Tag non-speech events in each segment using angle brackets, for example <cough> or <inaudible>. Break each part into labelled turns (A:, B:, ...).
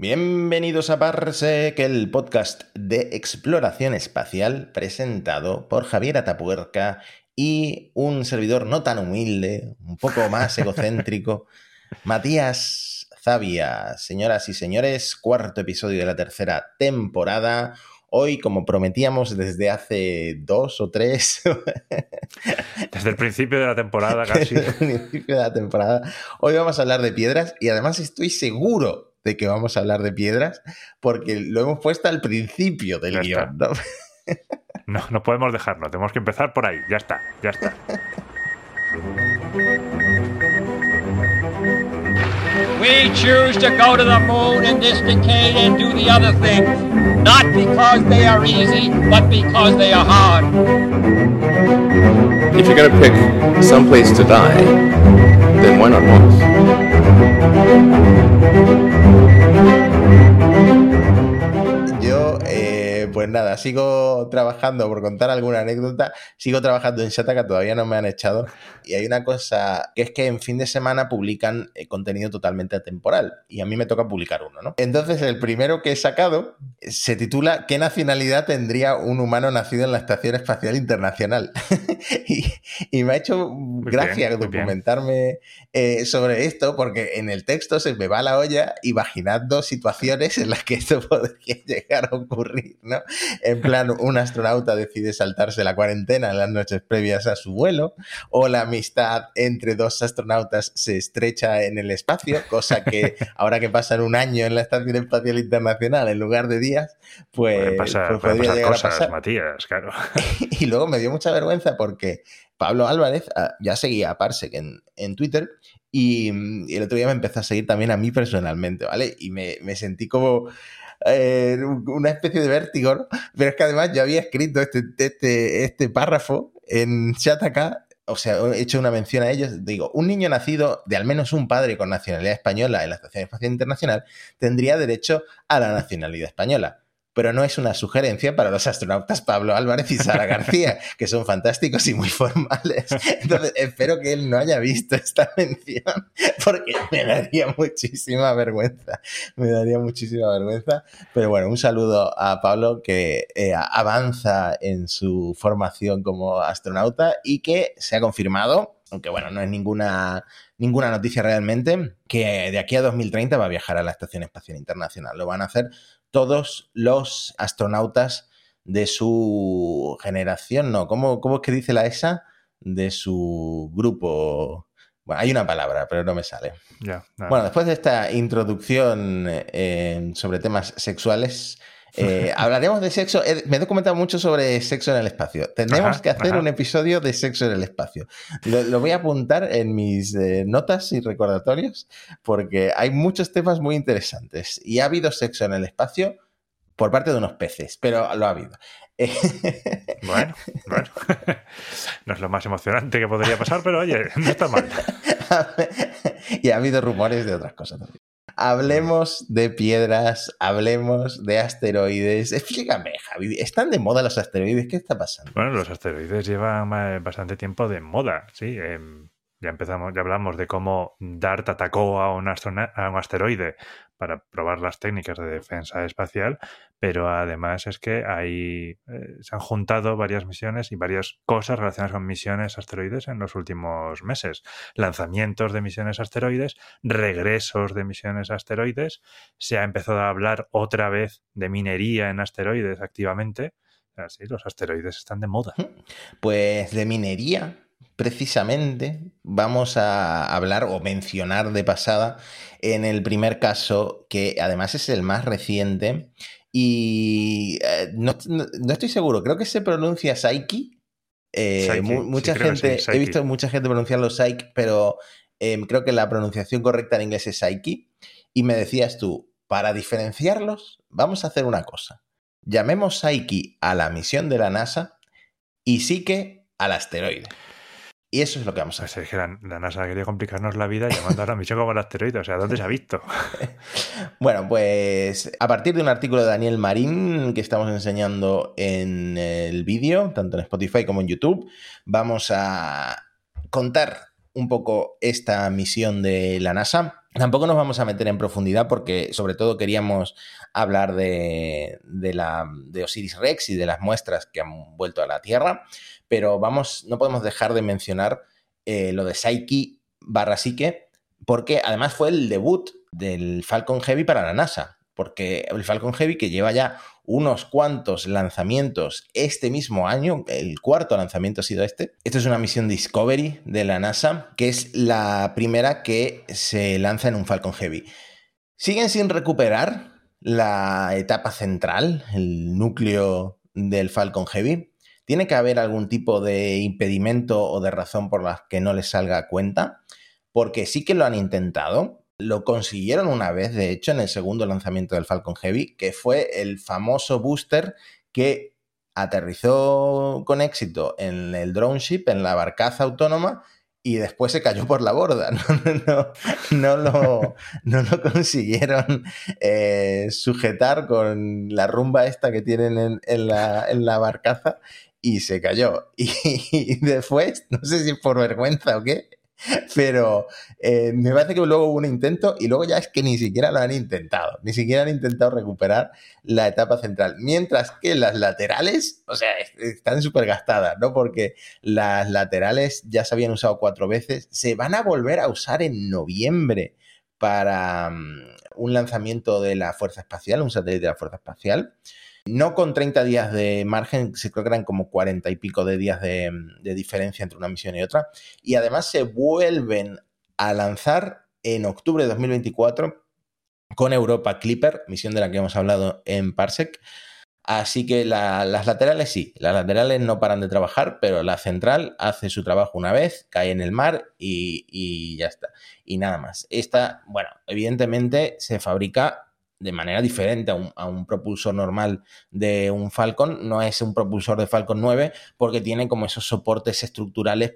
A: Bienvenidos a Parsec, el podcast de exploración espacial presentado por Javier Atapuerca y un servidor no tan humilde, un poco más <laughs> egocéntrico, Matías Zavia. Señoras y señores, cuarto episodio de la tercera temporada. Hoy, como prometíamos desde hace dos o tres. <laughs>
B: desde el principio de la temporada, casi.
A: Desde el principio de la temporada. Hoy vamos a hablar de piedras y además estoy seguro de que vamos a hablar de piedras, porque lo hemos puesto al principio del guion. ¿no? <laughs>
B: no, no podemos dejarlo, tenemos que empezar por ahí, ya está, ya está.
C: We choose to go to the moon in this decade and do the other things, not because they are easy, but because they are hard.
D: If you're gonna pick some place to die, then why not Mars?
A: Yo, eh, pues nada, sigo trabajando, por contar alguna anécdota, sigo trabajando en Shataka, todavía no me han echado. Y hay una cosa que es que en fin de semana publican eh, contenido totalmente atemporal. Y a mí me toca publicar uno, ¿no? Entonces, el primero que he sacado se titula ¿Qué nacionalidad tendría un humano nacido en la Estación Espacial Internacional? <laughs> y, y, me ha hecho gracia bien, documentarme eh, sobre esto, porque en el texto se me va la olla imaginando situaciones en las que esto <laughs> podría llegar a ocurrir, ¿no? En plan, un astronauta decide saltarse la cuarentena en las noches previas a su vuelo, o la amistad entre dos astronautas se estrecha en el espacio, cosa que ahora que pasan un año en la Estación Espacial Internacional en lugar de días, pues,
B: puede pasar,
A: pues
B: puede pasar cosas, pasar. Matías, claro. <laughs>
A: y luego me dio mucha vergüenza porque Pablo Álvarez uh, ya seguía a Parsec en, en Twitter y, y, el otro día me empezó a seguir también a mí personalmente, ¿vale? Y me, me sentí como eh, una especie de vértigo. Pero es que además yo había escrito este, este, este párrafo en chat acá o sea, he hecho una mención a ellos, digo, un niño nacido de al menos un padre con nacionalidad española en la Estación Espacial Internacional tendría derecho a la nacionalidad española. Pero no es una sugerencia para los astronautas Pablo Álvarez y Sara <laughs> García, que son fantásticos y muy formales. Entonces, espero que él no haya visto esta mención, porque me daría muchísima vergüenza. Me daría muchísima vergüenza. Pero bueno, un saludo a Pablo que eh, avanza en su formación como astronauta y que se ha confirmado aunque bueno, no es ninguna, ninguna noticia realmente, que de aquí a 2030 va a viajar a la Estación Espacial Internacional. Lo van a hacer todos los astronautas de su generación, no, ¿cómo, cómo es que dice la ESA? De su grupo. Bueno, hay una palabra, pero no me sale. Bueno, después de esta introducción eh, sobre temas sexuales, eh, hablaremos de sexo. Me he documentado mucho sobre sexo en el espacio. Tenemos ajá, que hacer ajá. un episodio de sexo en el espacio. Lo, lo voy a apuntar en mis eh, notas y recordatorios porque hay muchos temas muy interesantes. Y ha habido sexo en el espacio por parte de unos peces, pero lo ha habido. <laughs>
B: Bueno, bueno. <laughs> No es lo más emocionante que podría pasar, pero oye, no está mal. <laughs>
A: y ha habido rumores de otras cosas también. Hablemos de piedras, hablemos de asteroides. Explícame, Javi, ¿están de moda los asteroides? ¿Qué está pasando?
B: Bueno, los asteroides llevan bastante tiempo de moda, sí. Eh, ya empezamos, ya hablamos de cómo DART atacó a un asteroide para probar las técnicas de defensa espacial, pero además es que hay, eh, se han juntado varias misiones y varias cosas relacionadas con misiones asteroides en los últimos meses. Lanzamientos de misiones asteroides, regresos de misiones asteroides, se ha empezado a hablar otra vez de minería en asteroides activamente. Así, los asteroides están de moda. <laughs>
A: Pues de minería, precisamente vamos a hablar o mencionar de pasada en el primer caso, que además es el más reciente. Y eh, no, no, no, estoy seguro, creo que se pronuncia Psyche. Eh,
B: Psyche
A: mu mucha
B: sí,
A: gente,
B: sí,
A: he visto mucha gente pronunciarlo Psyche, pero eh, creo que la pronunciación correcta en inglés es Psyche. Y me decías tú, para diferenciarlos, vamos a hacer una cosa. Llamemos Psyche a la misión de la NASA y Psyche al asteroide. Y eso es lo que vamos a hacer.
B: Es que la, la, NASA quería complicarnos la vida llamando a la misión como el asteroide. O sea, ¿dónde se ha visto? <laughs>
A: bueno, pues a partir de un artículo de Daniel Marín que estamos enseñando en el vídeo, tanto en Spotify como en YouTube, vamos a contar un poco esta misión de la NASA. Tampoco nos vamos a meter en profundidad porque sobre todo queríamos hablar de, de, la, de Osiris Rex y de las muestras que han vuelto a la Tierra, pero vamos, no podemos dejar de mencionar eh, lo de Psyche barra porque además fue el debut del Falcon Heavy para la NASA, porque el Falcon Heavy que lleva ya unos cuantos lanzamientos este mismo año, el cuarto lanzamiento ha sido este. Esto es una misión Discovery de la NASA, que es la primera que se lanza en un Falcon Heavy. Siguen sin recuperar la etapa central, el núcleo del Falcon Heavy. Tiene que haber algún tipo de impedimento o de razón por la que no les salga a cuenta, porque sí que lo han intentado, lo consiguieron una vez, de hecho, en el segundo lanzamiento del Falcon Heavy, que fue el famoso booster que aterrizó con éxito en el drone ship, en la barcaza autónoma, y después se cayó por la borda. <laughs> No, lo, consiguieron eh, sujetar con la rumba esta que tienen en la barcaza y se cayó. <laughs> Y, después, no sé si por vergüenza o qué, Pero eh, me parece que luego hubo un intento y luego ya es que ni siquiera lo han intentado, ni siquiera han intentado recuperar la etapa central. Mientras que las laterales, o sea, están súper gastadas, ¿no? Porque las laterales ya se habían usado cuatro veces, se van a volver a usar en noviembre para mm, un lanzamiento de la Fuerza Espacial, un satélite de la Fuerza Espacial no con 30 días de margen, se creo que eran como 40 y pico de días de, diferencia entre una misión y otra. Y además se vuelven a lanzar en octubre de 2024 con Europa Clipper, misión de la que hemos hablado en Parsec. Así que las laterales sí, las laterales no paran de trabajar, pero la central hace su trabajo una vez, cae en el mar y, y ya está. Y nada más. Esta, bueno, evidentemente se fabrica de manera diferente a un, propulsor normal de un Falcon. No es un propulsor de Falcon 9 porque tiene como esos soportes estructurales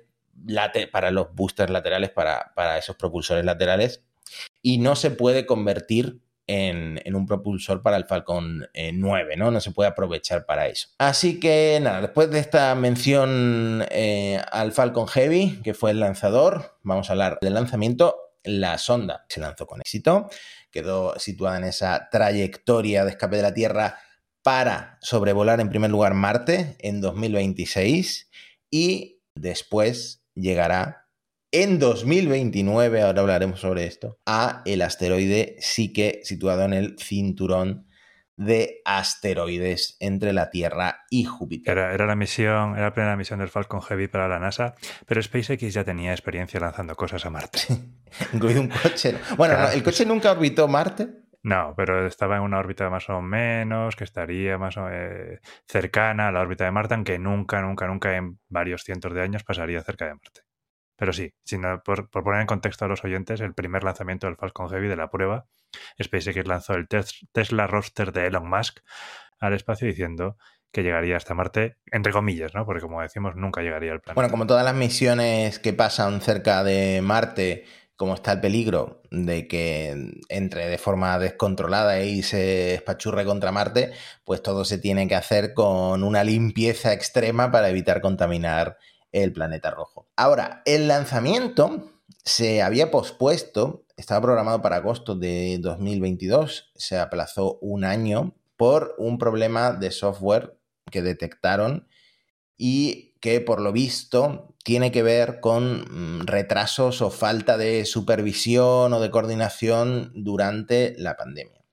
A: para los boosters laterales, para, esos propulsores laterales. Y no se puede convertir en, un propulsor para el Falcon 9, eh, ¿no? No se puede aprovechar para eso. Así que nada, después de esta mención eh, al Falcon Heavy, que fue el lanzador, vamos a hablar del lanzamiento. La sonda se lanzó con éxito quedó situada en esa trayectoria de escape de la Tierra para sobrevolar en primer lugar Marte en 2026 y después llegará en 2029, ahora hablaremos sobre esto, a el asteroide Psique situado en el cinturón de asteroides entre la Tierra y Júpiter.
B: Era, la misión, era la primera misión del Falcon Heavy para la NASA, pero SpaceX ya tenía experiencia lanzando cosas a Marte. <laughs>
A: incluido un coche. Bueno, el coche nunca orbitó Marte.
B: No, pero estaba en una órbita más o menos, que estaría más o, eh, cercana a la órbita de Marte, aunque nunca, nunca, nunca en varios cientos de años pasaría cerca de Marte. Pero sí, sino por, poner en contexto a los oyentes, el primer lanzamiento del Falcon Heavy de la prueba, SpaceX lanzó el Tesla Roadster de Elon Musk al espacio diciendo que llegaría hasta Marte, entre comillas, ¿no? Porque como decimos, nunca llegaría al planeta.
A: Bueno, como todas las misiones que pasan cerca de Marte, como está el peligro de que entre de forma descontrolada y se espachurre contra Marte, pues todo se tiene que hacer con una limpieza extrema para evitar contaminar el planeta rojo. Ahora, el lanzamiento se había pospuesto, estaba programado para agosto de 2022, se aplazó un año por un problema de software que detectaron y que por lo visto tiene que ver con mm, retrasos o falta de supervisión o de coordinación durante la pandemia.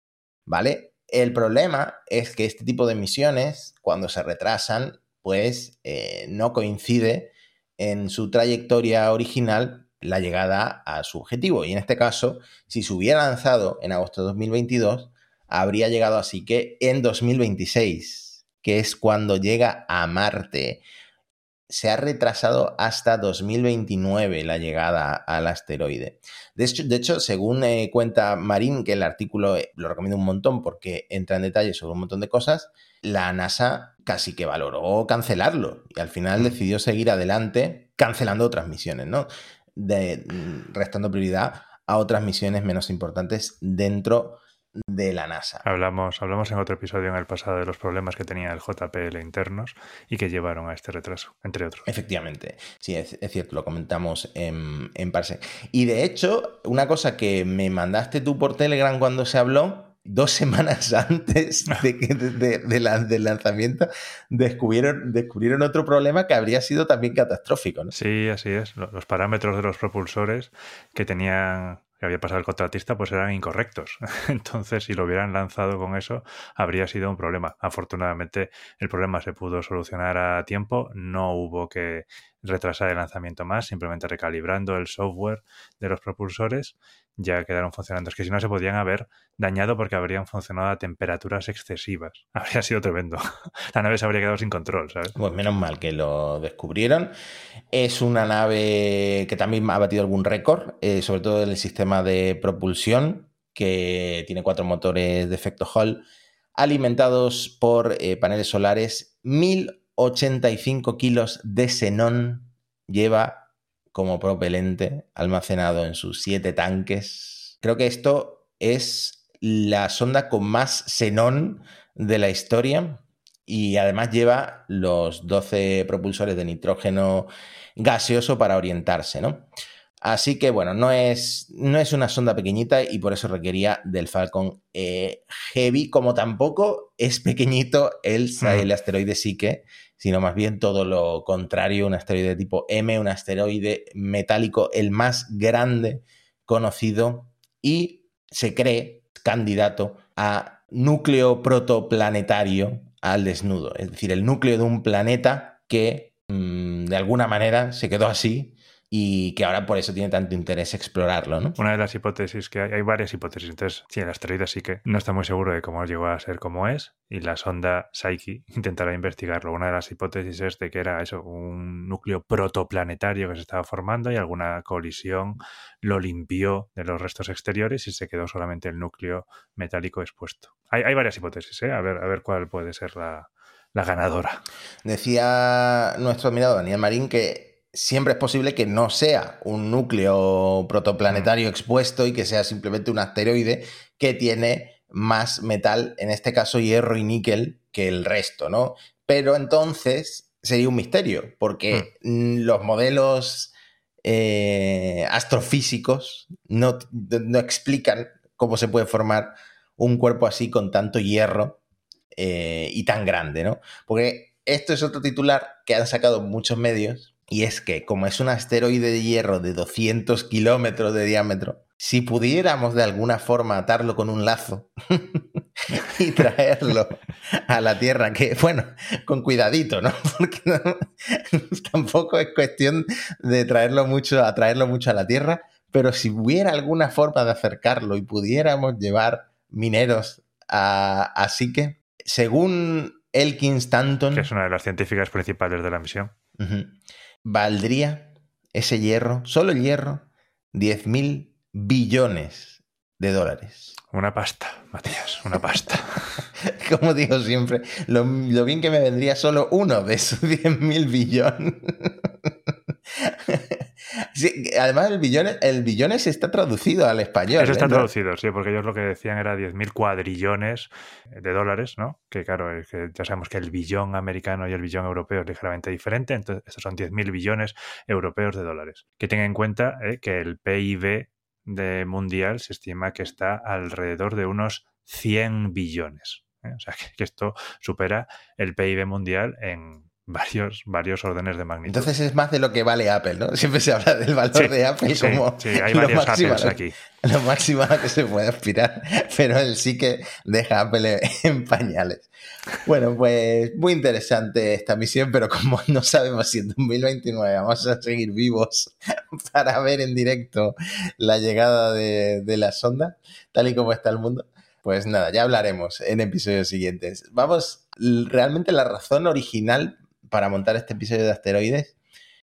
A: ¿Vale? El problema es que este tipo de misiones, cuando se retrasan, pues eh, no coincide en su trayectoria original la llegada a su objetivo. Y en este caso, si se hubiera lanzado en agosto de 2022, habría llegado así que en 2026, que es cuando llega a Marte. Se ha retrasado hasta 2029 la llegada al asteroide. De hecho, de hecho según eh, cuenta Marín, que el artículo eh, lo recomiendo un montón porque entra en detalle sobre un montón de cosas, la NASA casi que valoró cancelarlo y al final decidió seguir adelante cancelando otras misiones, ¿no? De, mm, restando prioridad a otras misiones menos importantes dentro de la NASA.
B: Hablamos, hablamos en otro episodio en el pasado de los problemas que tenía el JPL internos y que llevaron a este retraso, entre otros.
A: Efectivamente, sí, es, es cierto, lo comentamos en, en Parsec. Y de hecho, una cosa que me mandaste tú por Telegram cuando se habló, dos <laughs> semanas antes de que, de, de la, del lanzamiento, descubrieron, descubrieron otro problema que habría sido también catastrófico. ¿no?
B: Sí, así es. Los parámetros de los propulsores que tenían que había pasado el contratista, pues eran incorrectos. <laughs> Entonces, si lo hubieran lanzado con eso, habría sido un problema. Afortunadamente, el problema se pudo solucionar a tiempo, no hubo que retrasar el lanzamiento más, simplemente recalibrando el software de los propulsores, ya quedaron funcionando. Es que si no, se podían haber dañado porque habrían funcionado a temperaturas excesivas. <laughs> Habría sido tremendo. <laughs> La nave se habría quedado sin control, ¿sabes?
A: Pues menos mal que lo descubrieron. Es una nave que también ha batido algún récord, eh, sobre todo en el sistema de propulsión, que tiene cuatro motores de efecto Hall, alimentados por eh, paneles solares. 1085 kilos de xenón lleva como propelente almacenado en sus siete tanques. Creo que esto es la sonda con más xenón de la historia y además lleva los 12 propulsores de nitrógeno gaseoso para orientarse, ¿no? Así que bueno, no es, no es una sonda pequeñita y por eso requería del Falcon eh, Heavy, como tampoco es pequeñito el, el asteroide Psyche, sino más bien todo lo contrario, un asteroide tipo M, un asteroide metálico, el más grande conocido y se cree candidato a núcleo protoplanetario al desnudo, es decir, el núcleo de un planeta que mmm, de alguna manera se quedó así y que ahora por eso tiene tanto interés explorarlo, ¿no?
B: Una de las hipótesis que hay, hay varias hipótesis, entonces sí, el asteroide sí que no está muy seguro de cómo llegó a ser como es y la sonda Psyche <laughs> intentará investigarlo. Una de las hipótesis es de que era eso, un núcleo protoplanetario que se estaba formando y alguna colisión lo limpió de los restos exteriores y se quedó solamente el núcleo metálico expuesto. Hay, hay varias hipótesis, ¿eh? A ver, a ver cuál puede ser la, la ganadora.
A: Decía nuestro admirado Daniel Marín que siempre es posible que no sea un núcleo protoplanetario expuesto y que sea simplemente un asteroide que tiene más metal, en este caso hierro y níquel, que el resto, ¿no? Pero entonces sería un misterio, porque mm. los modelos eh, astrofísicos no, no, explican cómo se puede formar un cuerpo así con tanto hierro eh, y tan grande, ¿no? Porque esto es otro titular que han sacado muchos medios, y es que, como es un asteroide de hierro de 200 kilómetros de diámetro, si pudiéramos de alguna forma atarlo con un lazo <laughs> y traerlo a la Tierra, que bueno, con cuidadito, ¿no? <laughs> Porque no, tampoco es cuestión de traerlo mucho, atraerlo mucho a la Tierra, pero si hubiera alguna forma de acercarlo y pudiéramos llevar mineros a, a Sique, según Elkin Stanton...
B: Que es una de las científicas principales de la misión.
A: Uh -huh, valdría ese hierro, solo el hierro, 10 mil billones de dólares.
B: Una pasta, Matías, una pasta. <laughs>
A: Como digo siempre, lo, lo, bien que me vendría solo uno de esos <laughs> 10 mil billones. Sí, además, el billones, el billones está traducido al español.
B: Eso está ¿eh? traducido, sí, porque ellos lo que decían era 10.000 cuadrillones de dólares, ¿no? Que claro, es que ya sabemos que el billón americano y el billón europeo es ligeramente diferente, entonces estos son 10.000 billones europeos de dólares. Que tengan en cuenta eh, que el PIB de mundial se estima que está alrededor de unos 100 billones. ¿eh? O sea, que, que esto supera el PIB mundial en varios, varios órdenes de magnitud.
A: Entonces es más de lo que vale Apple, ¿no? Siempre se habla del valor
B: sí,
A: de Apple
B: sí,
A: como
B: sí, hay varios
A: máximo,
B: Apples aquí.
A: lo máximo a lo que se puede aspirar, <laughs> pero él sí que deja Apple <laughs> en pañales. Bueno, pues muy interesante esta misión, pero como <laughs> no sabemos si en 2029 vamos a seguir vivos para ver en directo la llegada de, de la sonda, tal y como está el mundo, pues nada, ya hablaremos en episodios siguientes. Vamos, realmente la razón original para montar este episodio de asteroides,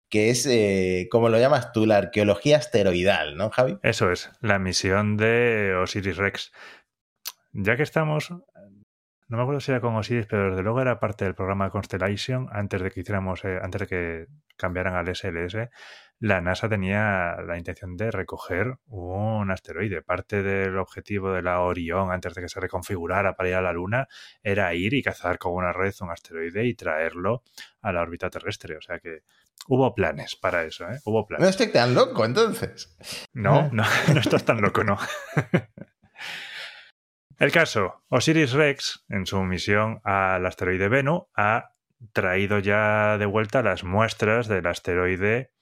A: que es, eh, como lo llamas tú, la arqueología asteroidal, ¿no, Javi?
B: Eso es, la misión de Osiris Rex. Ya que estamos, no me acuerdo si era con Osiris, pero desde luego era parte del programa Constellation antes de que hiciéramos, eh, antes de que cambiaran al SLS. La NASA tenía la intención de recoger un asteroide. Parte del objetivo de la Orión, antes de que se reconfigurara para ir a la Luna, era ir y cazar con una red un asteroide y traerlo a la órbita terrestre. O sea que hubo planes para eso, ¿eh? Hubo planes.
A: No estoy tan loco, entonces.
B: No, no, <laughs> no estás tan loco, no. <laughs> El caso, Osiris Rex, en su misión al asteroide Bennu, ha traído ya de vuelta las muestras del asteroide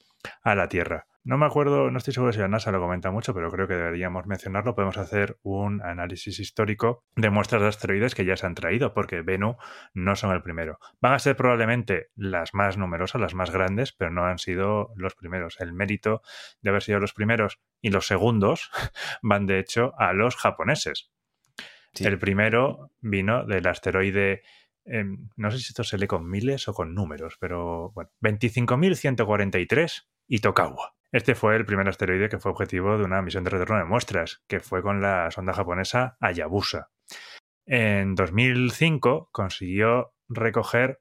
B: a la Tierra. No me acuerdo, no estoy seguro si la NASA lo comenta mucho, pero creo que deberíamos mencionarlo. Podemos hacer un análisis histórico de muestras de asteroides que ya se han traído, porque Bennu no son el primero. Van a ser probablemente las más numerosas, las más grandes, pero no han sido los primeros. El mérito de haber sido los primeros y los segundos <laughs> van de hecho a los japoneses.
A: Sí.
B: El primero vino del asteroide, eh, no sé si esto se lee con miles o con números, pero bueno, 25.143 Itokawa. Este fue el primer asteroide que fue objetivo de una misión de retorno de muestras, que fue con la sonda japonesa Hayabusa. En 2005 consiguió recoger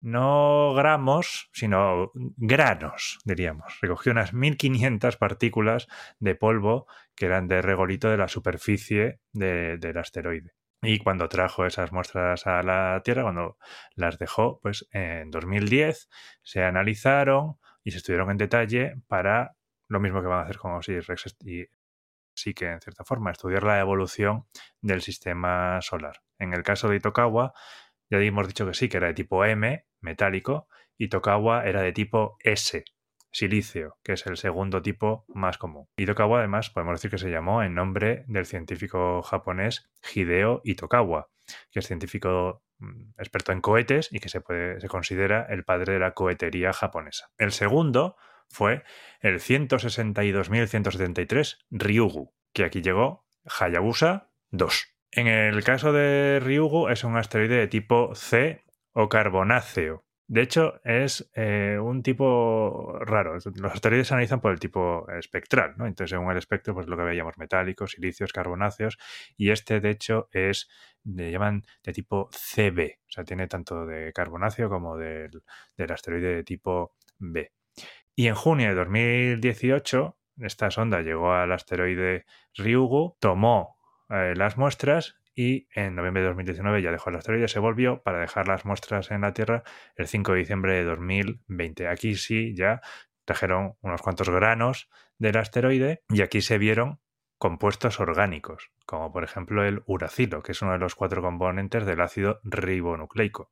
B: no gramos, sino granos, diríamos. Recogió unas 1500 partículas de polvo que eran de regolito de la superficie de- del asteroide. Y cuando trajo esas muestras a la Tierra, cuando las dejó, pues en 2010 se analizaron y se estudiaron en detalle para lo mismo que van a hacer con Osiris Rex y sí que en cierta forma estudiar la evolución del sistema solar. En el caso de Itokawa, ya hemos dicho que sí, que era de tipo M, metálico, y Tokawa era de tipo S, silicio, que es el segundo tipo más común. Y Tokawa, además, podemos decir que se llamó en nombre del científico japonés Hideo Itokawa, que es científico mm, experto en cohetes y que se, puede, se considera el padre de la cohetería japonesa. El segundo fue el 162.173 Ryugu, que aquí llegó Hayabusa 2. En el caso de Ryugu es un asteroide de tipo C o carbonáceo. De hecho, es eh, un tipo raro. Los asteroides se analizan por el tipo espectral, ¿no? Entonces, según el espectro, pues lo que veíamos metálicos, silicios, carbonáceos, y este, de hecho, es, le llaman de tipo CB. O sea, tiene tanto de carbonáceo como del, del asteroide de tipo B. Y en junio de 2018, esta sonda llegó al asteroide Ryugu, tomó eh, las muestras y en noviembre de 2019 ya dejó el asteroide, se volvió para dejar las muestras en la Tierra el 5 de diciembre de 2020. Aquí sí ya trajeron unos cuantos granos del asteroide y aquí se vieron compuestos orgánicos, como por ejemplo el uracilo, que es uno de los cuatro componentes del ácido ribonucleico.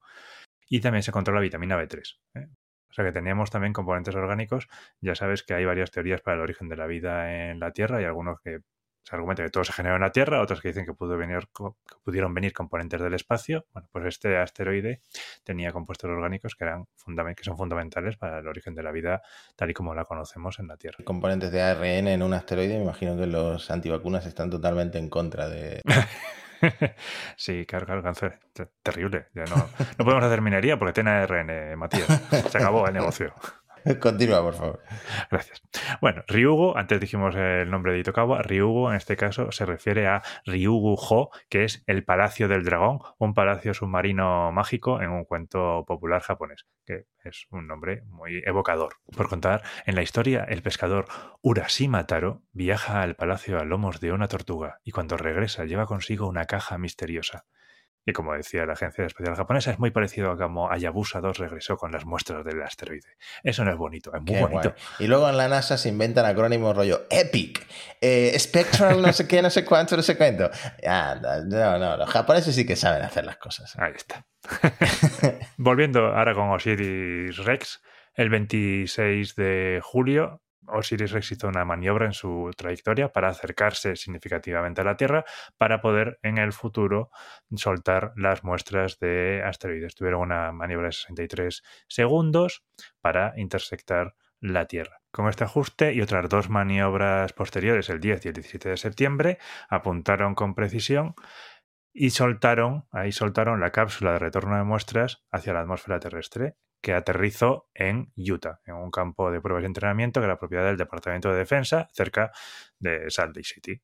B: Y también se encontró la vitamina B3. ¿eh? O sea que teníamos también componentes orgánicos. Ya sabes que hay varias teorías para el origen de la vida en la Tierra y algunos que se argumenta que todo se generó en la Tierra, otros que dicen que, pudo venir, que pudieron venir componentes del espacio. Bueno, pues este asteroide tenía compuestos orgánicos que, eran que son fundamentales para el origen de la vida tal y como la conocemos en la Tierra.
A: Componentes de ARN en un asteroide, me imagino que los antivacunas están totalmente en contra de... <laughs>
B: sí, claro, claro, cáncer. Terrible. Ya no, no podemos hacer minería porque tiene ARN, Matías. Se acabó el negocio. <laughs>
A: Continúa, por favor.
B: Gracias. Bueno, Ryugu, antes dijimos el nombre de Itokawa, Ryugu en este caso se refiere a Ryugu-ho, que es el Palacio del Dragón, un palacio submarino mágico en un cuento popular japonés, que es un nombre muy evocador. Por contar, en la historia, el pescador Urashima Taro viaja al palacio a lomos de una tortuga y cuando regresa lleva consigo una caja misteriosa. Y como decía la Agencia Espacial Japonesa, es muy parecido a como Hayabusa 2 regresó con las muestras del asteroide. Eso no es bonito, es muy
A: Qué
B: bonito.
A: guay. Y luego en la NASA se inventan acrónimos rollo EPIC, eh, Spectral, no sé qué, no sé cuánto, no sé cuánto. Ah, no, no, los japoneses sí que saben hacer las cosas.
B: Ahí está. <laughs> Volviendo ahora con Osiris Rex, el 26 de julio Osiris Rex hizo una maniobra en su trayectoria para acercarse significativamente a la Tierra para poder en el futuro soltar las muestras de asteroides. Tuvieron una maniobra de 63 segundos para intersectar la Tierra. Con este ajuste y otras dos maniobras posteriores, el 10 y el 17 de septiembre, apuntaron con precisión y soltaron, ahí soltaron la cápsula de retorno de muestras hacia la atmósfera terrestre que aterrizó en Utah, en un campo de pruebas y entrenamiento que era propiedad del Departamento de Defensa cerca de Salt Lake City.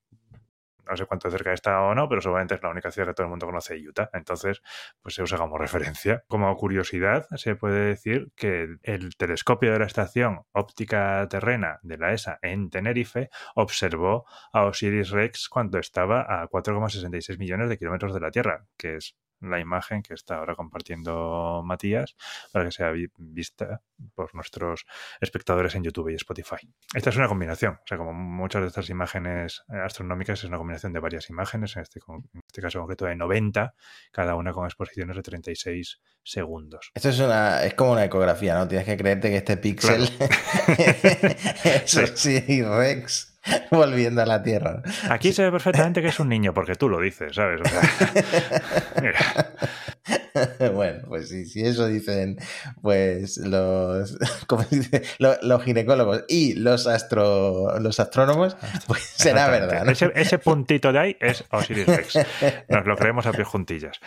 B: no sé cuánto cerca está o no, pero seguramente es la única ciudad que todo el mundo conoce de Utah. Entonces, pues se usa como referencia. Como curiosidad, se puede decir que el telescopio de la estación óptica terrena de la ESA en Tenerife observó a Osiris Rex cuando estaba a 4,66 millones de kilómetros de la Tierra, que es la imagen que está ahora compartiendo Matías para que sea vista por nuestros espectadores en YouTube y Spotify. Esta es una combinación, o sea, como muchas de estas imágenes eh, astronómicas es una combinación de varias imágenes, en este, en este caso concreto de 90, cada una con exposiciones de 36 segundos.
A: Esto es una es como una ecografía, ¿no? Tienes que creerte que este píxel <laughs> <laughs> <laughs> es sí. Rex <laughs> volviendo a la Tierra.
B: Aquí se ve perfectamente que es un niño, porque tú lo dices, ¿sabes? <laughs>
A: Bueno, pues sí, si eso dicen pues los, <laughs> los, ginecólogos y los astro, los astrónomos, pues será verdad.
B: Ese, ese, puntito de ahí es Osiris Rex. Nos lo creemos a pie juntillas.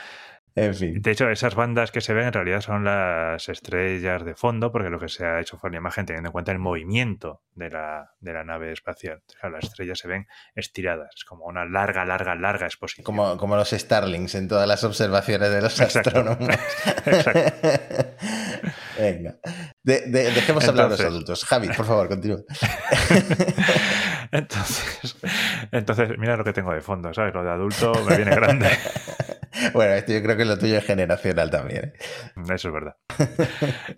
A: En fin.
B: De hecho, esas bandas que se ven en realidad son las estrellas de fondo, porque lo que se ha hecho fue una imagen teniendo en cuenta el movimiento de la, de la nave espacial. O sea, las estrellas se ven estiradas, es como una larga, larga, larga exposición.
A: Como, como los Starlings en todas las observaciones de los astrónomos. <laughs> Exacto. <laughs> Venga. dejemos hablar a los adultos. Javi, por favor, continúa. <laughs> <laughs>
B: entonces, entonces, mira lo que tengo de fondo, ¿sabes? Lo de adulto me viene grande. <laughs>
A: Bueno, esto yo creo que lo tuyo es generacional también. ¿eh?
B: Eso es verdad.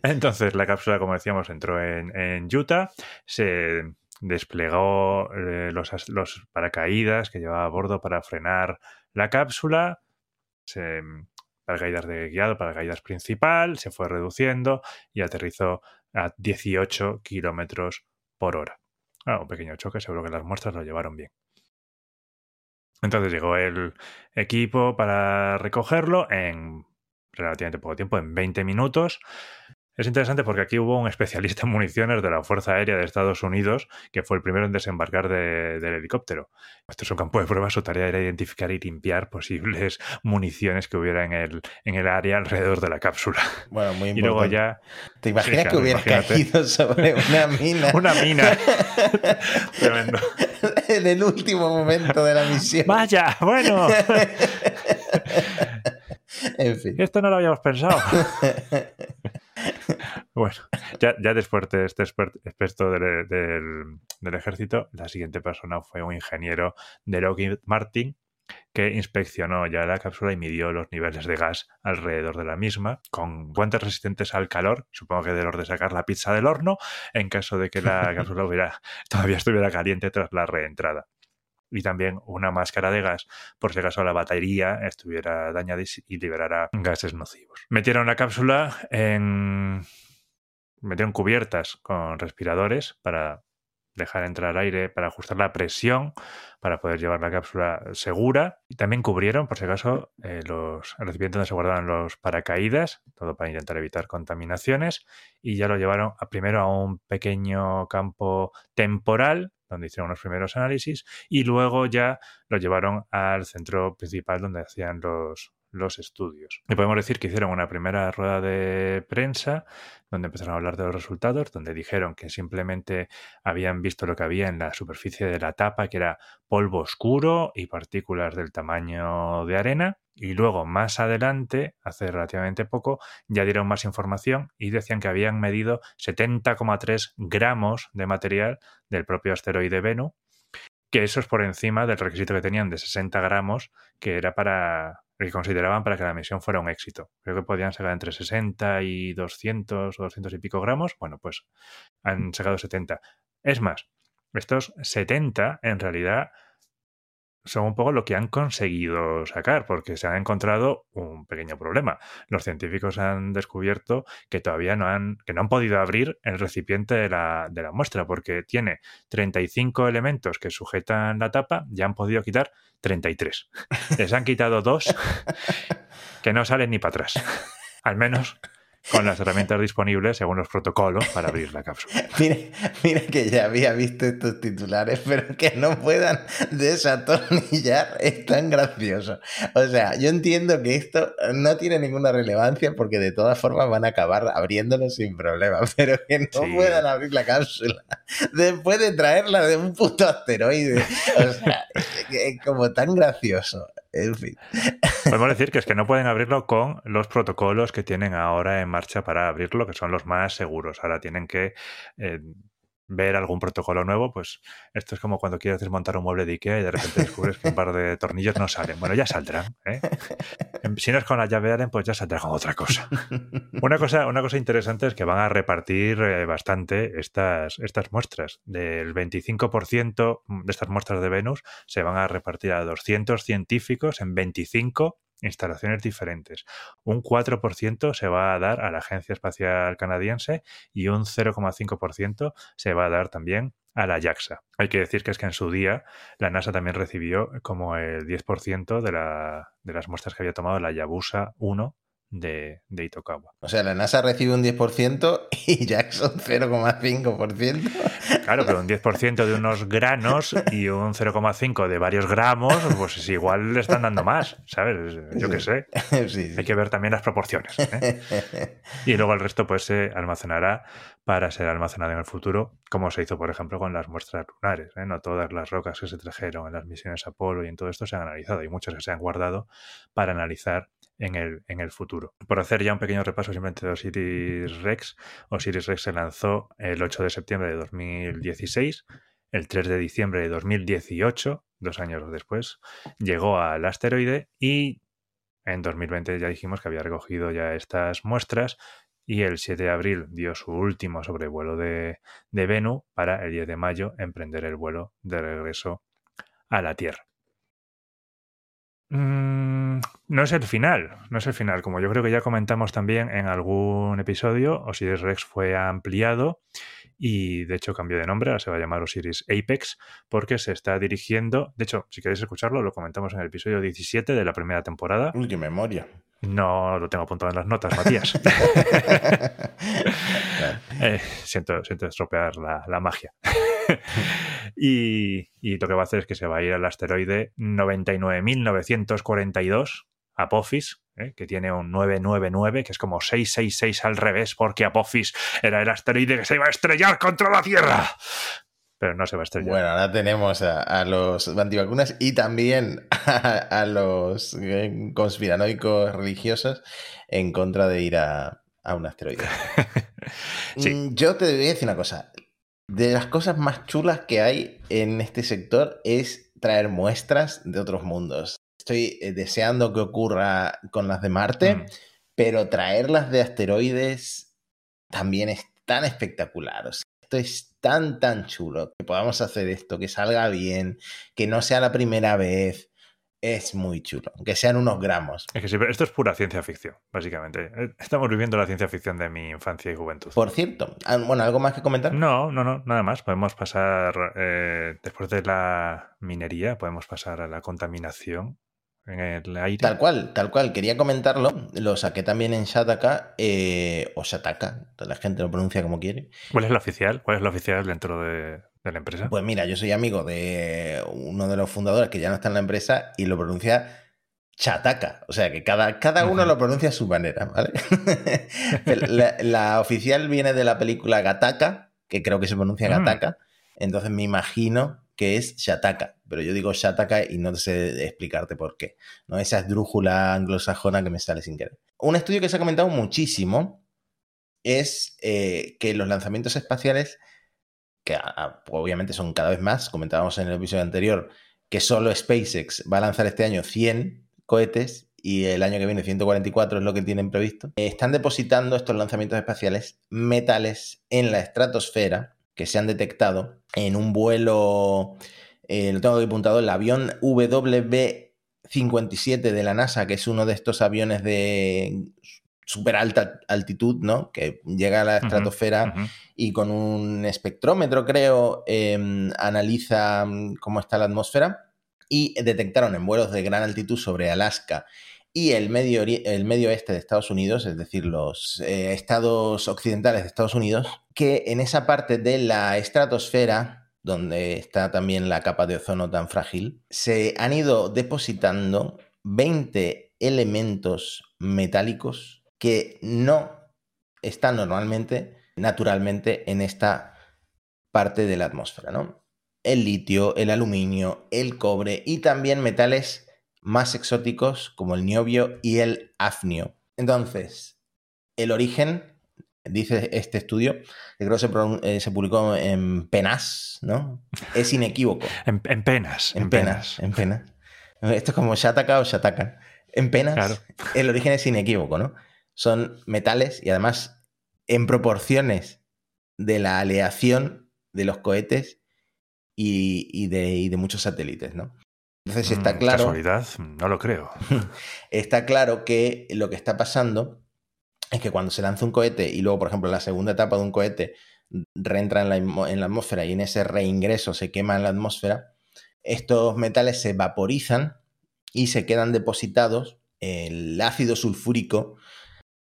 B: Entonces, la cápsula, como decíamos, entró en, Utah, se desplegó eh, los, los, paracaídas que llevaba a bordo para frenar la cápsula, se, paracaídas de guiado, paracaídas principal, se fue reduciendo y aterrizó a 18 kilómetros por hora. Ah, un pequeño choque, seguro que las muestras lo llevaron bien. Entonces llegó el equipo para recogerlo en relativamente poco tiempo, en 20 minutos. Es interesante porque aquí hubo un especialista en municiones de la Fuerza Aérea de Estados Unidos que fue el primero en desembarcar del helicóptero. Esto es un campo de prueba, su tarea era identificar y limpiar posibles municiones que hubiera en el, en el área alrededor de la cápsula.
A: Bueno, muy importante. <laughs>
B: Y luego ya...
A: ¿Te imaginas que hubiera caído sobre una mina? <laughs>
B: una mina. <laughs> Tremendo.
A: en el último momento de la misión.
B: Vaya, bueno.
A: en fin.
B: Esto no lo habíamos pensado. <laughs> bueno, ya, después de este experto del, del, ejército, la siguiente persona fue un ingeniero de Lockheed Martin que inspeccionó ya la cápsula y midió los niveles de gas alrededor de la misma, con guantes resistentes al calor, supongo que de los de sacar la pizza del horno, en caso de que la <laughs> cápsula hubiera, todavía estuviera caliente tras la reentrada. Y también una máscara de gas, por si acaso la batería estuviera dañada y liberara gases nocivos. Metieron la cápsula en. metieron cubiertas con respiradores para dejar entrar aire para ajustar la presión para poder llevar la cápsula segura. Y también cubrieron, por si acaso, eh, los, el recipiente donde se guardaban los paracaídas, todo para intentar evitar contaminaciones. Y ya lo llevaron primero a un pequeño campo temporal, donde hicieron los primeros análisis, y luego ya lo llevaron al centro principal donde hacían los, los estudios. Y podemos decir que hicieron una primera rueda de prensa donde empezaron a hablar de los resultados, donde dijeron que simplemente habían visto lo que había en la superficie de la tapa, que era polvo oscuro y partículas del tamaño de arena. Y luego, más adelante, hace relativamente poco, ya dieron más información y decían que habían medido 70,3 gramos de material del propio asteroide Venus, que eso es por encima del requisito que tenían de 60 gramos, que era para que consideraban para que la misión fuera un éxito. Creo que podían sacar entre 60 y 200 o 200 y pico gramos. Bueno, pues han sacado 70. Es más, estos 70 en realidad son un poco lo que han conseguido sacar, porque se ha encontrado un pequeño problema. Los científicos han descubierto que todavía no han, que no han podido abrir el recipiente de la, de la muestra, porque tiene 35 elementos que sujetan la tapa, ya han podido quitar 33. <laughs> Les han quitado dos <laughs> que no salen ni para atrás. Al menos con las herramientas disponibles según los protocolos para abrir la cápsula. <laughs>
A: Mira, mira que ya había visto estos titulares, pero que no puedan desatornillar <laughs> es tan gracioso. O sea, yo entiendo que esto no tiene ninguna relevancia porque de todas formas van a acabar abriéndolo sin problema, <laughs> pero que no
B: Sí.
A: puedan abrir la cápsula después de traerla de un puto asteroide. O sea, es, es como tan gracioso. En fin.
B: Podemos decir que es que no pueden abrirlo con los protocolos que tienen ahora en marcha para abrirlo, que son los más seguros. Ahora tienen que eh, ver algún protocolo nuevo, pues esto es como cuando quieres desmontar un mueble de Ikea y de repente descubres que un par de tornillos no salen. Bueno, ya saldrán. ¿eh? Si no es con la llave Allen, pues ya saldrá con otra cosa. Una cosa, una cosa interesante es que van a repartir eh, bastante estas, estas muestras. Del 25% de estas muestras de Venus se van a repartir a 200 científicos en 25 instalaciones diferentes. Un 4% se va a dar a la Agencia Espacial Canadiense y un 0,5% se va a dar también a la JAXA. Hay que decir que es que en su día la NASA también recibió como el 10% de, la, de las muestras que había tomado la Yabusa 1 de, de Itokawa.
A: O sea, la NASA recibe un 10% <laughs> y Jackson 0,5%.
B: Claro, pero un 10% de unos granos y un 0,5 de varios gramos, pues es igual le están dando más, ¿sabes? Yo qué sé. <laughs>
A: Sí, sí.
B: Hay que ver también las proporciones. ¿eh? <laughs> Y luego el resto pues se almacenará para ser almacenado en el futuro, como se hizo, por ejemplo, con las muestras lunares. ¿eh? No todas las rocas que se trajeron en las misiones Apolo y en todo esto se han analizado. Hay muchas que se han guardado para analizar en el, futuro. Por hacer ya un pequeño repaso simplemente de Osiris Rex, Osiris Rex se lanzó el 8 de septiembre de 2016, el 3 de diciembre de 2018, dos años después, llegó al asteroide y en 2020 ya dijimos que había recogido ya estas muestras y el 7 de abril dio su último sobrevuelo de, de Venus para el 10 de mayo emprender el vuelo de regreso a la Tierra. Mm, no es el final, no es el final. Como yo creo que ya comentamos también en algún episodio, Osiris Rex fue ampliado y de hecho cambió de nombre, ahora se va a llamar Osiris Apex porque se está dirigiendo, de hecho, si queréis escucharlo, lo comentamos en el episodio 17 de la primera temporada.
A: Uy, qué memoria.
B: No lo tengo apuntado en las notas, Matías. <laughs> <laughs> Eh, siento, siento estropear la, la magia. <laughs> y, y lo que va a hacer es que se va a ir al asteroide 99.942, Apophis, ¿eh? que tiene un 999, que es como 666 al revés, porque Apophis era el asteroide que se iba a estrellar contra la Tierra. Pero no se va a estrellar.
A: Bueno, ahora tenemos a, a los antivacunas y también a, a los eh, conspiranoicos religiosos en contra de ir a, a un asteroide. <laughs>
B: Sí.
A: Mm, Yo te voy a decir una cosa. De las cosas más chulas que hay en este sector es traer muestras de otros mundos. Estoy eh, deseando que ocurra con las de Marte,
B: Mm.
A: pero traerlas de asteroides también es tan espectacular. O sea, esto es tan, tan chulo que podamos hacer esto, que salga bien, que no sea la primera vez. Es muy chulo, aunque sean unos gramos.
B: Es que sí, pero esto es pura ciencia ficción, básicamente. Eh, Estamos viviendo la ciencia ficción de mi infancia y juventud.
A: Por cierto, ah, bueno, ¿algo más que comentar?
B: No, no, no, nada más. Podemos pasar, eh, después de la minería, podemos pasar a la contaminación en el aire.
A: Tal cual, tal cual. Quería comentarlo. Lo saqué también en Shataka, eh, o Shataka, la gente lo pronuncia como quiere.
B: ¿Cuál es la oficial? ¿Cuál es la oficial dentro de, de la empresa?
A: Pues mira, yo soy amigo de uno de los fundadores que ya no está en la empresa y lo pronuncia Chataka. O sea que cada, cada uno lo pronuncia a su manera, ¿vale? <laughs> la, la oficial viene de la película Gataka, que creo que se pronuncia
B: Mm.
A: Gataka. Entonces me imagino que es Shataka. Pero yo digo Shataka y no sé explicarte por qué. ¿no? Esa esdrújula anglosajona que me sale sin querer. Un estudio que se ha comentado muchísimo es eh, que los lanzamientos espaciales, que a- a- obviamente son cada vez más, comentábamos en el episodio anterior, que solo SpaceX va a lanzar este año 100 cohetes y el año que viene 144 es lo que tienen previsto, están depositando estos lanzamientos espaciales metales en la estratosfera que se han detectado en un vuelo, eh, lo tengo aquí apuntado, el avión WB-57 de la NASA, que es uno de estos aviones de super alta altitud, ¿no? Que llega a la estratosfera y con un espectrómetro, creo, eh, analiza mm, cómo está la atmósfera y detectaron en vuelos de gran altitud sobre Alaska y el medio, el medio este de Estados Unidos, es decir, los eh, estados occidentales de Estados Unidos, que en esa parte de la estratosfera, donde está también la capa de ozono tan frágil, se han ido depositando 20 elementos metálicos que no están normalmente, naturalmente, en esta parte de la atmósfera, ¿no? El litio, el aluminio, el cobre y también metales más exóticos como el niobio y el afnio. Entonces, el origen, dice este estudio, que creo que se, eh, publicó en Penas, ¿no? <laughs> Es inequívoco.
B: en, penas.
A: En, penas, en penas. Esto es como Shataka o Shataka. En penas, el origen es inequívoco, ¿no? Son metales y además en proporciones de la aleación de los cohetes y, de, y de muchos satélites, ¿no? Entonces está mm, claro.
B: Casualidad, no lo creo. <laughs>
A: está claro que lo que está pasando es que cuando se lanza un cohete y luego, por ejemplo, la segunda etapa de un cohete reentra en la, en la atmósfera y en ese reingreso se quema en la atmósfera, estos metales se vaporizan y se quedan depositados el ácido sulfúrico,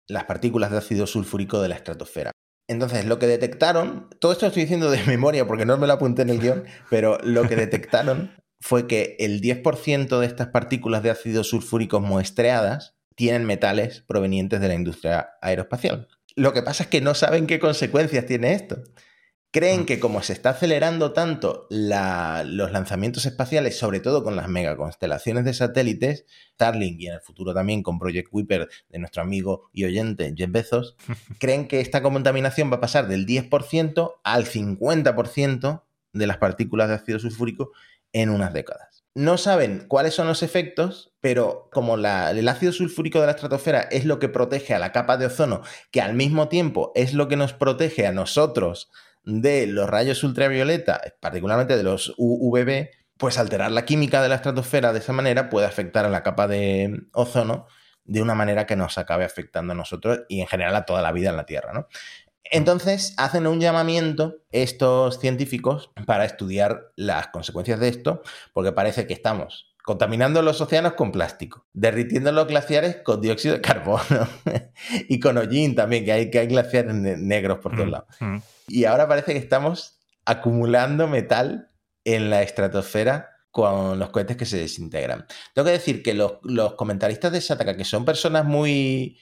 A: las partículas de ácido sulfúrico de la estratosfera. Entonces, lo que detectaron, todo esto estoy diciendo de <laughs> memoria porque no me lo apunté en el guion, pero lo que detectaron fue que el 10% de estas partículas de ácido sulfúrico muestreadas tienen metales provenientes de la industria aeroespacial. Lo que pasa es que no saben qué consecuencias tiene esto. Creen mm. que como se está acelerando tanto los lanzamientos espaciales, sobre todo con las megaconstelaciones de satélites, Starlink y en el futuro también con Project Kuiper de nuestro amigo y oyente Jeff Bezos, <laughs> creen que esta contaminación va a pasar del 10% al 50% de las partículas de ácido sulfúrico en unas décadas. No saben cuáles son los efectos, pero como el ácido sulfúrico de la estratosfera es lo que protege a la capa de ozono, que al mismo tiempo es lo que nos protege a nosotros de los rayos ultravioleta, particularmente de los UVB, pues alterar la química de la estratosfera de esa manera puede afectar a la capa de ozono de una manera que nos acabe afectando a nosotros y en general a toda la vida en la Tierra. ¿no? Entonces hacen un llamamiento estos científicos para estudiar las consecuencias de esto, porque parece que estamos contaminando los océanos con plástico, derritiendo los glaciares con dióxido de carbono <laughs> y con hollín también, que hay, que hay glaciares negros por todos mm, lados. Mm. Y ahora parece que estamos acumulando metal en la estratosfera con los cohetes que se desintegran. Tengo que decir que los, comentaristas de Shataka, que son personas muy,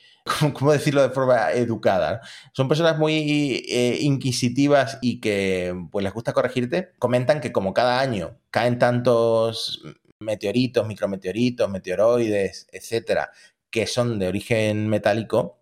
A: ¿cómo decirlo de forma educada? Son personas muy eh, inquisitivas y que pues les gusta corregirte. Comentan que como cada año caen tantos meteoritos, micrometeoritos, meteoroides, etcétera, que son de origen metálico,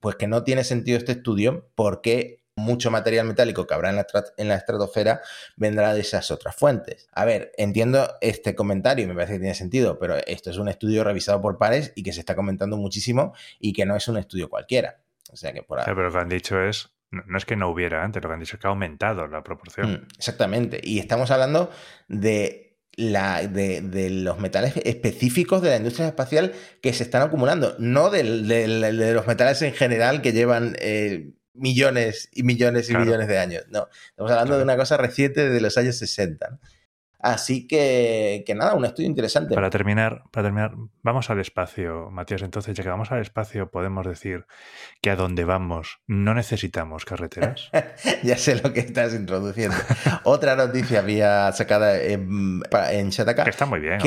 A: pues que no tiene sentido este estudio porque mucho material metálico que habrá en la, estratosfera vendrá de esas otras fuentes. A ver, entiendo este comentario y me parece que tiene sentido, pero esto es un estudio revisado por pares y que se está comentando muchísimo y que no es un estudio cualquiera. O sea que por
B: ahí... pero lo que han dicho es, no es que no hubiera antes, lo que han dicho es que ha aumentado la proporción.
A: Mm, exactamente. Y estamos hablando de la, de, los metales específicos de la industria espacial que se están acumulando, no de, los metales en general que llevan eh, millones y millones y millones de años. No, estamos hablando de una cosa reciente de los años 60. Así que, que nada, un estudio interesante.
B: Para terminar, para terminar, vamos al espacio, Matías. Entonces, ya que vamos al espacio, podemos decir que a donde vamos no necesitamos carreteras. <laughs>
A: ya sé lo que estás introduciendo. <laughs> Otra noticia había sacada en, en Shataka.
B: Que está muy bien.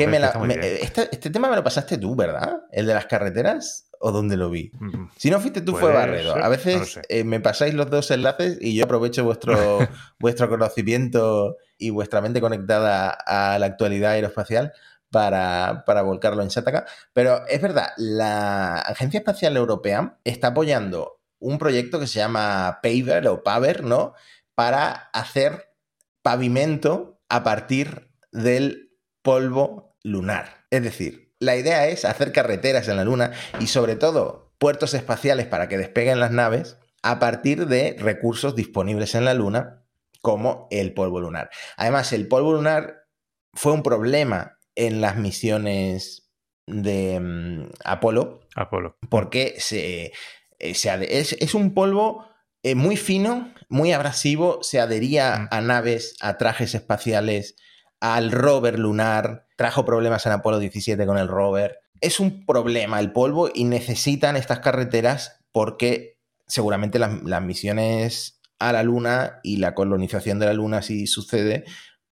A: Este, este, tema me lo pasaste tú, ¿verdad? El de las carreteras o dónde lo vi. Si no fuiste tú, fue Barredo. A veces eh, me pasáis los dos enlaces y yo aprovecho vuestro, <laughs> vuestro conocimiento y vuestra mente conectada a la actualidad aeroespacial para, para volcarlo en Shataka. Pero es verdad, la Agencia Espacial Europea está apoyando un proyecto que se llama Paver o Paver, ¿no? Para hacer pavimento a partir del polvo lunar. Es decir, la idea es hacer carreteras en la Luna y sobre todo puertos espaciales para que despeguen las naves a partir de recursos disponibles en la Luna como el polvo lunar. Además, el polvo lunar fue un problema en las misiones de mm, Apolo.
B: Apolo.
A: Porque se, eh, es, un polvo eh, muy fino, muy abrasivo, se adhería mm. a naves, a trajes espaciales, al rover lunar, trajo problemas en Apolo 17 con el rover. es un problema el polvo y necesitan estas carreteras porque seguramente las, las misiones a la Luna y la colonización de la Luna, si sucede,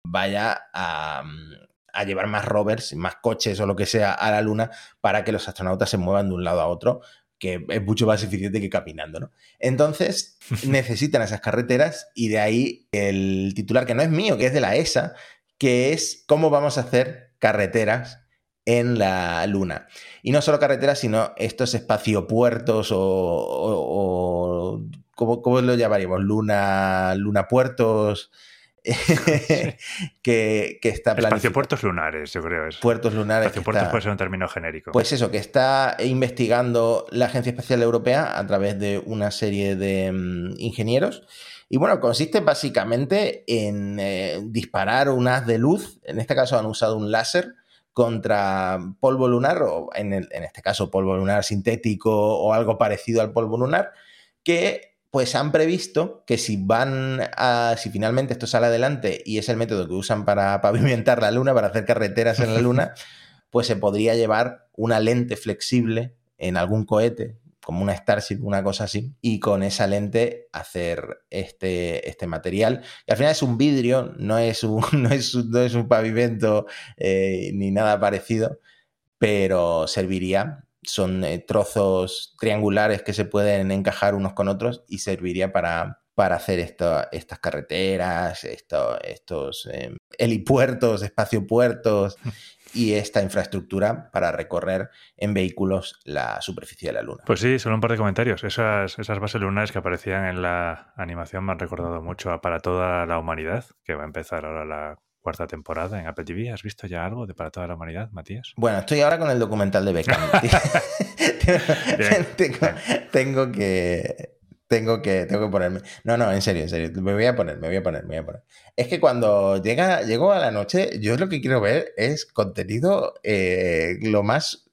A: vaya a, a llevar más rovers, más coches o lo que sea a la Luna para que los astronautas se muevan de un lado a otro, que es mucho más eficiente que caminando, ¿no? Entonces, <laughs> necesitan esas carreteras y de ahí el titular, que no es mío, que es de la ESA, que es cómo vamos a hacer carreteras en la Luna. Y no solo carreteras, sino estos espaciopuertos o, o, o ¿cómo, ¿cómo, lo llamaríamos? Luna, luna puertos, <laughs> que, que, está
B: Espacio puertos lunares, yo creo.
A: Puertos lunares.
B: Espacio puertos puede ser un término genérico.
A: Pues eso, que está investigando la Agencia Espacial Europea a través de una serie de um, ingenieros. Y bueno, consiste básicamente en eh, disparar un haz de luz. En este caso han usado un láser contra polvo lunar, o en, el, en este caso polvo lunar sintético o algo parecido al polvo lunar, que pues han previsto que si van a, si finalmente esto sale adelante y es el método que usan para <laughs> pavimentar la luna, para hacer carreteras en la <laughs> luna, pues se podría llevar una lente flexible en algún cohete, como una Starship, una cosa así, y con esa lente hacer este, este material. Y al final es un vidrio, no es un, <laughs> no es, no es un pavimento eh, ni nada parecido, pero serviría son eh, trozos triangulares que se pueden encajar unos con otros y serviría para, para hacer esto, estas carreteras, esto, estos eh, helipuertos, espaciopuertos <laughs> y esta infraestructura para recorrer en vehículos la superficie de la Luna.
B: Pues sí, solo un par de comentarios. Esas, esas bases lunares que aparecían en la animación me han recordado mucho a Para toda la humanidad, que va a empezar ahora la cuarta temporada en Apple TV. ¿Has visto ya algo de Para toda la humanidad, Matías?
A: Bueno, estoy ahora con el documental de Beckham. <laughs> <laughs> tengo, tengo, que tengo que tengo que ponerme. No, no, en serio, en serio. Me voy a poner, me voy a poner, me voy a poner. Es que cuando llega, llego a la noche, yo lo que quiero ver es contenido eh, lo más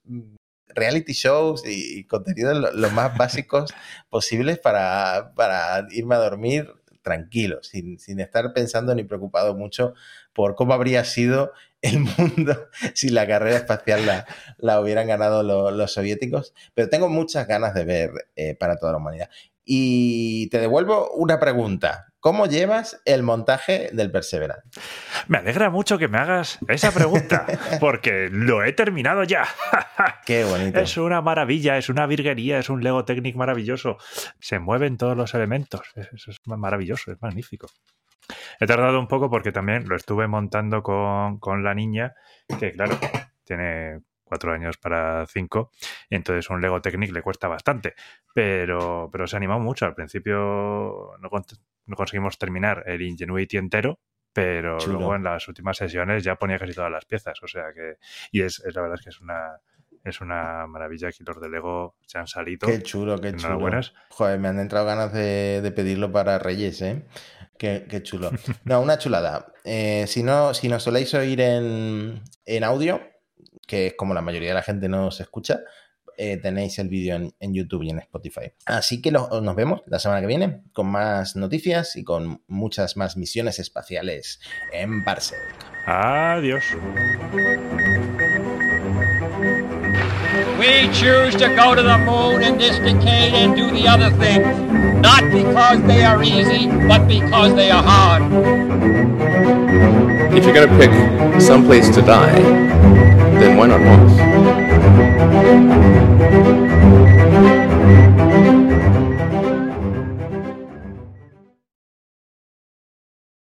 A: reality shows y, contenido lo, lo, más básicos <laughs> posibles para, para irme a dormir tranquilo, sin, sin, estar pensando ni preocupado mucho por cómo habría sido el <laughs> mundo si la carrera espacial la, la hubieran ganado lo, los soviéticos. Pero tengo muchas ganas de ver eh, para toda la humanidad. Y te devuelvo una pregunta. ¿Cómo llevas el montaje del Perseverance?
B: Me alegra mucho que me hagas esa pregunta, <laughs> porque lo he terminado ya. <laughs>
A: Qué bonito.
B: Es una maravilla, es una virguería, es un Lego Technic maravilloso. Se mueven todos los elementos. Eso es maravilloso, es magnífico. He tardado un poco porque también lo estuve montando con, con la niña, que claro, tiene cuatro años para cinco, entonces un Lego Technic le cuesta bastante, pero, pero se ha animado mucho. Al principio no, no conseguimos terminar el Ingenuity entero, pero Chulo. luego en las últimas sesiones ya ponía casi todas las piezas, o sea que, y es, es la verdad es que es una, es una maravilla que los de Lego se han salido.
A: Qué chulo, qué chulo. Joder, me han entrado ganas de, de pedirlo para Reyes, ¿eh? Qué, <laughs> qué, chulo. No, una chulada. Eh, si no, si nos soléis oír en, en, audio, que es como la mayoría de la gente nos escucha, eh, tenéis el vídeo en, en, YouTube y en Spotify. Así que lo, nos vemos la semana que viene con más noticias y con muchas más misiones espaciales en Parsec.
B: Adiós.
C: We choose to go to the moon in this decade and do the other things, not because they are easy, but because they are hard.
D: If you're going to pick some place to die, then why not Mars?